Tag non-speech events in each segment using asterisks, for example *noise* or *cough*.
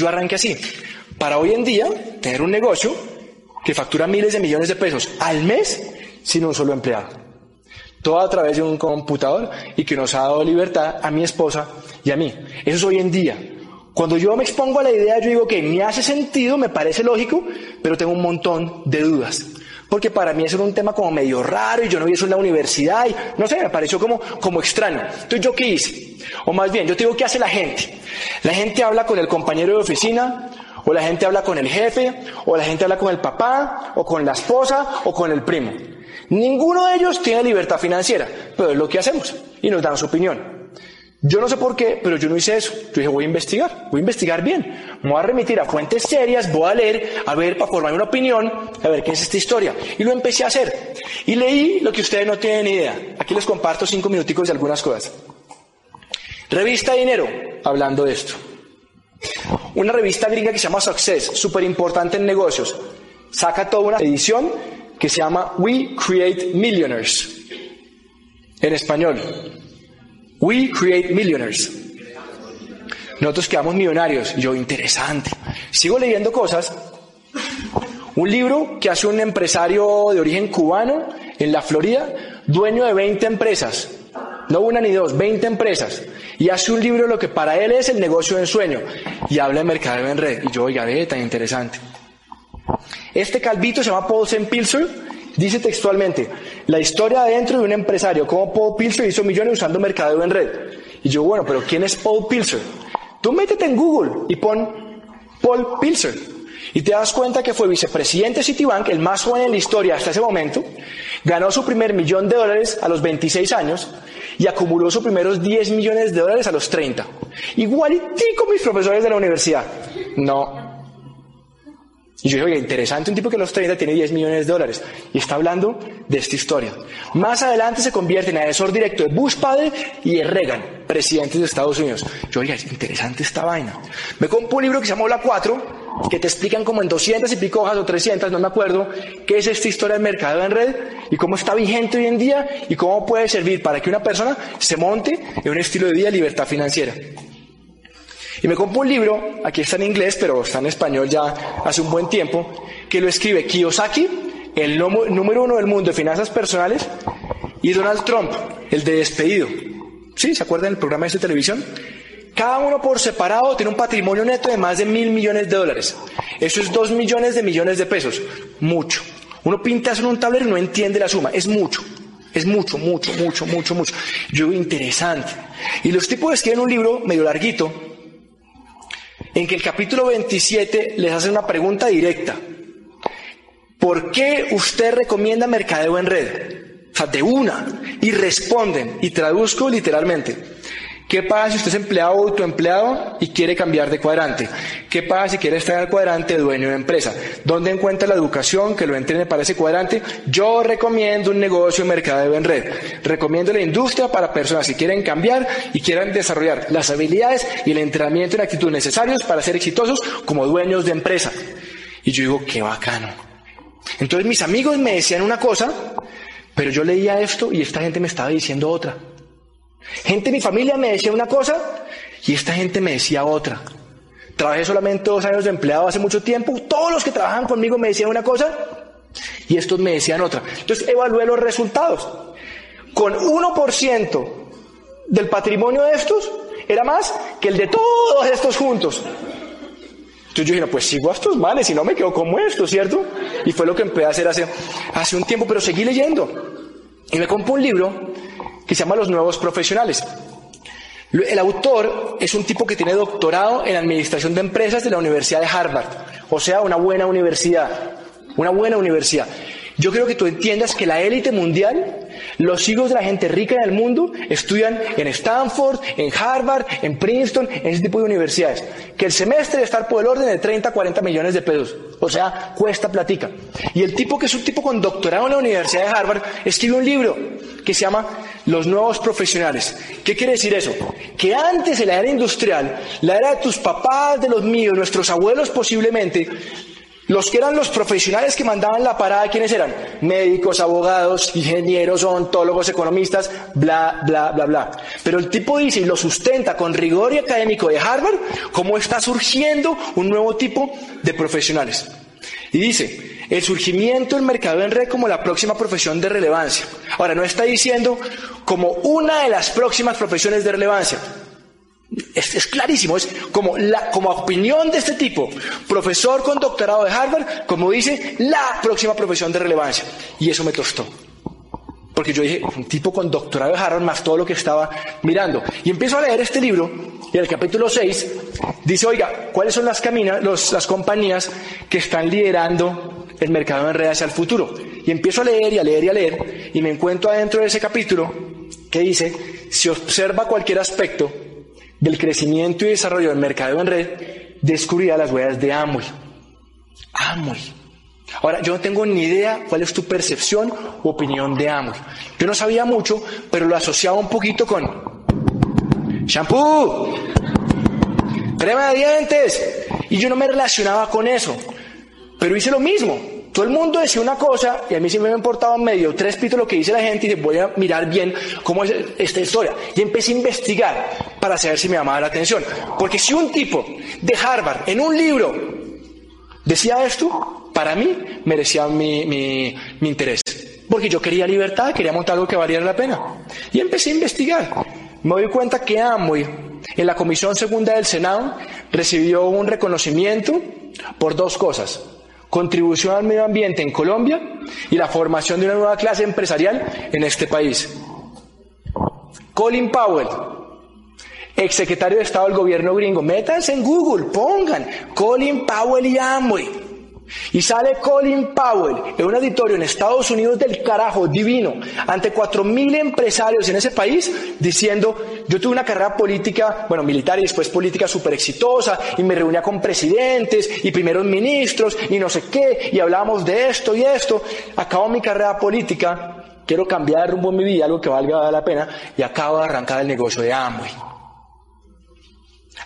yo arranqué así. Para hoy en día, tener un negocio que factura miles de millones de pesos al mes sin un solo empleado. Todo a través de un computador y que nos ha dado libertad a mi esposa y a mí. Eso es hoy en día. Cuando yo me expongo a la idea, yo digo que me hace sentido, me parece lógico, pero tengo un montón de dudas. Porque para mí eso era un tema como medio raro y yo no vi eso en la universidad y no sé, me pareció como, como extraño. Entonces, ¿yo qué hice? O más bien, yo te digo, ¿qué hace la gente? La gente habla con el compañero de oficina, o la gente habla con el jefe, o la gente habla con el papá, o con la esposa, o con el primo. Ninguno de ellos tiene libertad financiera, pero es lo que hacemos y nos dan su opinión. Yo no sé por qué, pero yo no hice eso. Yo dije, voy a investigar, voy a investigar bien. Me voy a remitir a fuentes serias, voy a leer, a ver, para formarme una opinión, a ver qué es esta historia. Y lo empecé a hacer. Y leí lo que ustedes no tienen idea. Aquí les comparto cinco minuticos de algunas cosas. Revista Dinero, hablando de esto. Una revista gringa que se llama Success, súper importante en negocios. Saca toda una edición que se llama We Create Millionaires. En español. We create millionaires. Nosotros quedamos millonarios. Yo, interesante. Sigo leyendo cosas. Un libro que hace un empresario de origen cubano en la Florida, dueño de 20 empresas. No una ni dos, 20 empresas. Y hace un libro lo que para él es el negocio de ensueño. Y habla de mercadeo en red. Y yo, oiga, ve, tan interesante. Este calvito se llama Paul. Pilser Dice textualmente, la historia dentro de un empresario, como Paul Pilser hizo millones usando mercadeo en red. Y yo, bueno, pero ¿quién es Paul Pilser? Tú métete en Google y pon Paul Pilser. Y te das cuenta que fue vicepresidente de Citibank, el más joven en la historia hasta ese momento, ganó su primer millón de dólares a los 26 años y acumuló sus primeros 10 millones de dólares a los 30. Igualitico mis profesores de la universidad. No, y yo digo, oye, interesante, un tipo que a los 30 tiene 10 millones de dólares y está hablando de esta historia. Más adelante se convierte en asesor directo de Bush padre y de Reagan, presidentes de Estados Unidos. Yo, oiga, interesante esta vaina. Me compro un libro que se llama La 4, que te explican como en 200 y pico hojas o 300, no me acuerdo, qué es esta historia del mercado en red y cómo está vigente hoy en día y cómo puede servir para que una persona se monte en un estilo de vida de libertad financiera. Y me compro un libro, aquí está en inglés, pero está en español ya hace un buen tiempo, que lo escribe Kiyosaki, el número uno del mundo de finanzas personales, y Donald Trump, el de despedido. ¿Sí? ¿Se acuerdan del programa de televisión? Cada uno por separado tiene un patrimonio neto de más de mil millones de dólares. Eso es dos millones de millones de pesos. Mucho. Uno pinta eso en un tablero y no entiende la suma. Es mucho. Es mucho, mucho, mucho, mucho, mucho. Yo interesante. Y los tipos escriben un libro medio larguito, en que el capítulo 27 les hace una pregunta directa. ¿Por qué usted recomienda mercadeo en red? O sea, de una. Y responden, y traduzco literalmente. ¿Qué pasa si usted es empleado o autoempleado y quiere cambiar de cuadrante? ¿Qué pasa si quiere estar en el cuadrante dueño de empresa? ¿Dónde encuentra la educación que lo entrene para ese cuadrante? Yo recomiendo un negocio de mercadeo en red. Recomiendo la industria para personas que quieren cambiar y quieran desarrollar las habilidades y el entrenamiento en actitud necesarios para ser exitosos como dueños de empresa. Y yo digo, qué bacano. Entonces mis amigos me decían una cosa, pero yo leía esto y esta gente me estaba diciendo otra. Gente de mi familia me decía una cosa y esta gente me decía otra. Trabajé solamente dos años de empleado hace mucho tiempo. Todos los que trabajan conmigo me decían una cosa y estos me decían otra. Entonces evalué los resultados. Con 1% del patrimonio de estos era más que el de todos estos juntos. Entonces yo dije, pues sigo a estos males y no me quedo como estos, ¿cierto? Y fue lo que empecé a hacer hace, hace un tiempo, pero seguí leyendo. Y me compré un libro que se llama Los Nuevos Profesionales. El autor es un tipo que tiene doctorado en Administración de Empresas de la Universidad de Harvard, o sea, una buena universidad, una buena universidad. Yo creo que tú entiendas que la élite mundial, los hijos de la gente rica en el mundo, estudian en Stanford, en Harvard, en Princeton, en ese tipo de universidades. Que el semestre estar por el orden de 30, 40 millones de pesos. O sea, cuesta platica. Y el tipo que es un tipo con doctorado en la Universidad de Harvard, escribe un libro que se llama Los Nuevos Profesionales. ¿Qué quiere decir eso? Que antes en la era industrial, la era de tus papás, de los míos, nuestros abuelos posiblemente, Los que eran los profesionales que mandaban la parada, ¿quiénes eran? Médicos, abogados, ingenieros, ontólogos, economistas, bla, bla, bla, bla. Pero el tipo dice y lo sustenta con rigor y académico de Harvard, cómo está surgiendo un nuevo tipo de profesionales. Y dice, el surgimiento del mercado en red como la próxima profesión de relevancia. Ahora, no está diciendo como una de las próximas profesiones de relevancia. Es, clarísimo, es como, la, como opinión de este tipo, profesor con doctorado de Harvard, como dice, la próxima profesión de relevancia. Y eso me tostó. Porque yo dije, un tipo con doctorado de Harvard más todo lo que estaba mirando. Y empiezo a leer este libro, y en el capítulo 6 dice, oiga, ¿cuáles son las, caminas, las compañías que están liderando el mercado en red hacia el futuro? Y empiezo a leer y a leer y a leer, y me encuentro adentro de ese capítulo que dice, si observa cualquier aspecto, del crecimiento y desarrollo del mercado en red, descubrirá las huellas de Amway. Amway. Ahora, yo no tengo ni idea cuál es tu percepción u opinión de Amway. Yo no sabía mucho, pero lo asociaba un poquito con shampoo, crema de dientes, y yo no me relacionaba con eso. Pero hice lo mismo. Todo el mundo decía una cosa y a mí sí me importaba medio tres pitos lo que dice la gente y voy a mirar bien cómo es esta historia. Y empecé a investigar para saber si me llamaba la atención. Porque si un tipo de Harvard en un libro decía esto, para mí merecía mi, mi, mi interés. Porque yo quería libertad, quería montar algo que valiera la pena. Y empecé a investigar. Me doy cuenta que Amway, en la Comisión Segunda del Senado, recibió un reconocimiento por dos cosas contribución al medio ambiente en Colombia y la formación de una nueva clase empresarial en este país. Colin Powell, ex secretario de Estado del gobierno gringo, métanse en Google, pongan Colin Powell y Amway. Y sale Colin Powell en un auditorio en Estados Unidos del carajo, divino, ante cuatro mil empresarios en ese país, diciendo, yo tuve una carrera política, bueno, militar y después política súper exitosa, y me reunía con presidentes y primeros ministros y no sé qué, y hablábamos de esto y esto. Acabo mi carrera política, quiero cambiar de rumbo en mi vida, algo que valga la pena, y acabo de arrancar el negocio de Amway.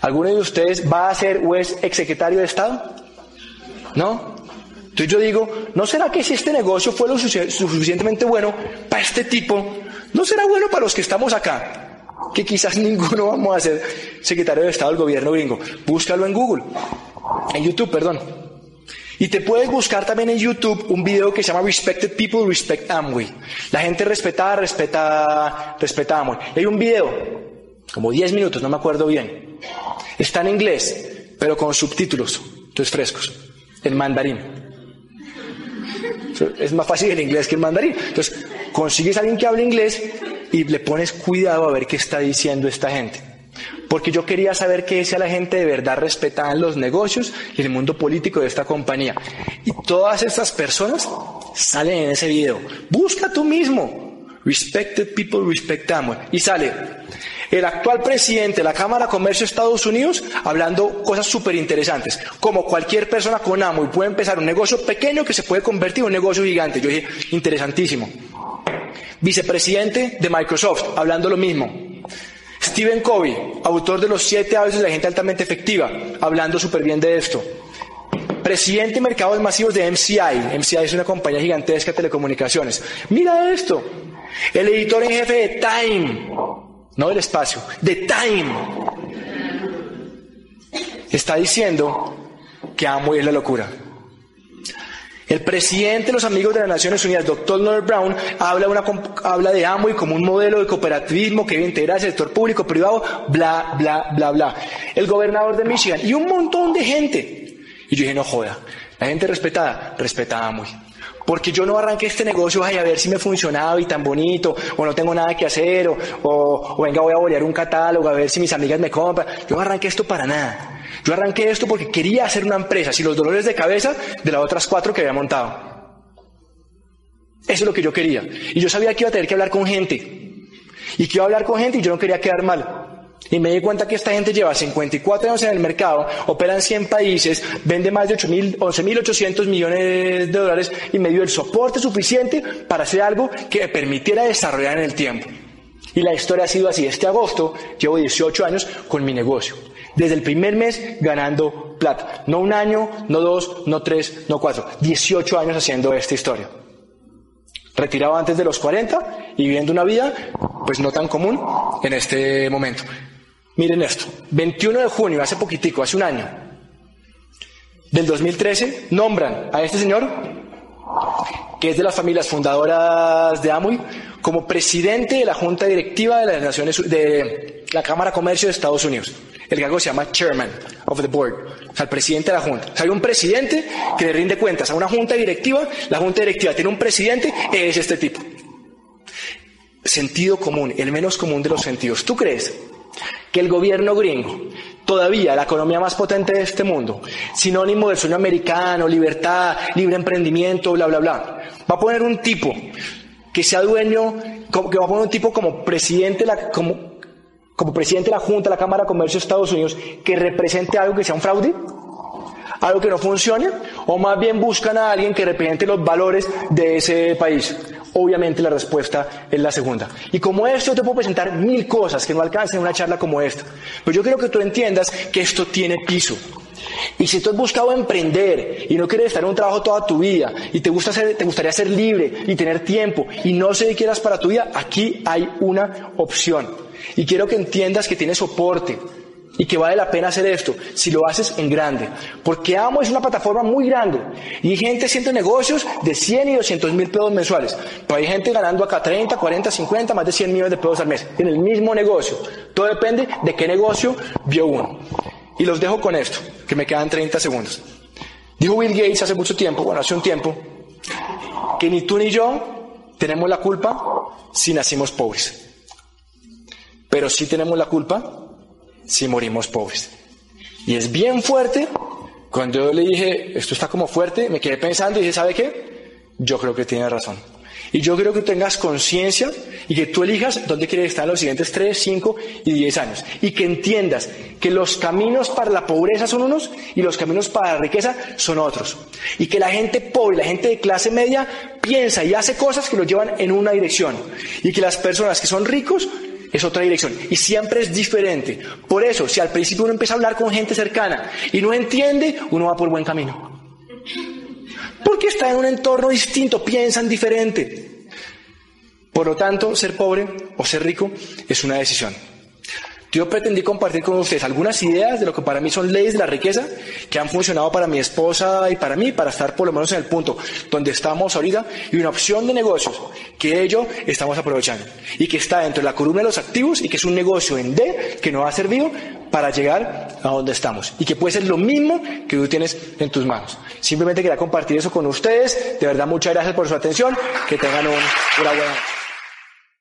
¿Alguno de ustedes va a ser o es exsecretario de Estado? ¿No? Entonces yo digo, ¿no será que si este negocio fue lo suficientemente bueno para este tipo, no será bueno para los que estamos acá? Que quizás *laughs* ninguno vamos a ser secretario de Estado del gobierno gringo. Búscalo en Google, en YouTube, perdón. Y te puedes buscar también en YouTube un video que se llama Respected People Respect Amway. La gente respetada, respeta, respeta Amway. hay un video, como 10 minutos, no me acuerdo bien. Está en inglés, pero con subtítulos, entonces frescos, en mandarín. Es más fácil el inglés que el mandarín. Entonces, consigues a alguien que hable inglés y le pones cuidado a ver qué está diciendo esta gente. Porque yo quería saber qué decía la gente de verdad respetada en los negocios y el mundo político de esta compañía. Y todas estas personas salen en ese video. Busca tú mismo. Respected people respectamos. Y sale el actual presidente de la Cámara de Comercio de Estados Unidos hablando cosas súper interesantes. Como cualquier persona con amo y puede empezar un negocio pequeño que se puede convertir en un negocio gigante. Yo dije, interesantísimo. Vicepresidente de Microsoft, hablando lo mismo. Stephen Covey, autor de los siete hábitos de la gente altamente efectiva, hablando súper bien de esto. Presidente de mercados masivos de MCI. MCI es una compañía gigantesca de telecomunicaciones. Mira esto. El editor en jefe de Time, no del espacio, de Time, está diciendo que amo es la locura. El presidente de los amigos de las Naciones Unidas, doctor Norbert Brown, habla, una, habla de Amway como un modelo de cooperativismo que debe integrar el sector público, privado, bla, bla, bla, bla. El gobernador de Michigan y un montón de gente. Y yo dije, no joda, la gente respetada, respeta a Amway. Porque yo no arranqué este negocio a ver si me funcionaba y tan bonito, o no tengo nada que hacer, o, o, venga voy a bolear un catálogo a ver si mis amigas me compran. Yo no arranqué esto para nada. Yo arranqué esto porque quería hacer una empresa, sin los dolores de cabeza de las otras cuatro que había montado. Eso es lo que yo quería. Y yo sabía que iba a tener que hablar con gente. Y que iba a hablar con gente y yo no quería quedar mal. Y me di cuenta que esta gente lleva 54 años en el mercado, opera en 100 países, vende más de 11.800 millones de dólares y me dio el soporte suficiente para hacer algo que me permitiera desarrollar en el tiempo. Y la historia ha sido así. Este agosto llevo 18 años con mi negocio. Desde el primer mes ganando plata. No un año, no dos, no tres, no cuatro. 18 años haciendo esta historia. Retirado antes de los 40 y viviendo una vida, pues no tan común en este momento. Miren esto. 21 de junio, hace poquitico, hace un año, del 2013, nombran a este señor, que es de las familias fundadoras de Amway, como presidente de la Junta Directiva de las Naciones de la Cámara de Comercio de Estados Unidos. El cargo se llama Chairman of the Board, o sea, el presidente de la Junta. O sea, hay un presidente que le rinde cuentas a una Junta Directiva, la Junta Directiva tiene un presidente, es este tipo. Sentido común, el menos común de los sentidos. ¿Tú crees que el gobierno gringo, todavía la economía más potente de este mundo, sinónimo del sueño americano, libertad, libre emprendimiento, bla, bla, bla, va a poner un tipo que sea dueño, que va a poner un tipo como presidente, como, como presidente de la Junta la Cámara de Comercio de Estados Unidos que represente algo que sea un fraude? ¿Algo que no funcione? ¿O más bien buscan a alguien que represente los valores de ese país? Obviamente la respuesta es la segunda. Y como esto te puedo presentar mil cosas que no alcanzan en una charla como esta. Pero yo quiero que tú entiendas que esto tiene piso. Y si tú has buscado emprender y no quieres estar en un trabajo toda tu vida y te, gusta ser, te gustaría ser libre y tener tiempo y no sé qué quieras para tu vida, aquí hay una opción. Y quiero que entiendas que tienes soporte y que vale la pena hacer esto si lo haces en grande. Porque Amo es una plataforma muy grande y gente haciendo negocios de 100 y 200 mil pesos mensuales. Pero hay gente ganando acá 30, 40, 50, más de 100 millones de pesos al mes en el mismo negocio. Todo depende de qué negocio vio uno. Y los dejo con esto, que me quedan 30 segundos. Dijo Bill Gates hace mucho tiempo, bueno, hace un tiempo, que ni tú ni yo tenemos la culpa si nacimos pobres. Pero sí tenemos la culpa si morimos pobres. Y es bien fuerte. Cuando yo le dije, esto está como fuerte, me quedé pensando y dije, ¿sabe qué? Yo creo que tiene razón. Y yo creo que tengas conciencia y que tú elijas dónde quieres estar en los siguientes 3, 5 y 10 años. Y que entiendas que los caminos para la pobreza son unos y los caminos para la riqueza son otros. Y que la gente pobre, la gente de clase media, piensa y hace cosas que los llevan en una dirección. Y que las personas que son ricos es otra dirección. Y siempre es diferente. Por eso, si al principio uno empieza a hablar con gente cercana y no entiende, uno va por buen camino. Porque está en un entorno distinto, piensan diferente. Por lo tanto, ser pobre o ser rico es una decisión. Yo pretendí compartir con ustedes algunas ideas de lo que para mí son leyes de la riqueza que han funcionado para mi esposa y para mí, para estar por lo menos en el punto donde estamos ahorita, y una opción de negocios que ello estamos aprovechando y que está dentro de la columna de los activos y que es un negocio en D que nos ha servido para llegar a donde estamos y que puede ser lo mismo que tú tienes en tus manos. Simplemente quería compartir eso con ustedes. De verdad, muchas gracias por su atención. Que tengan un, una buena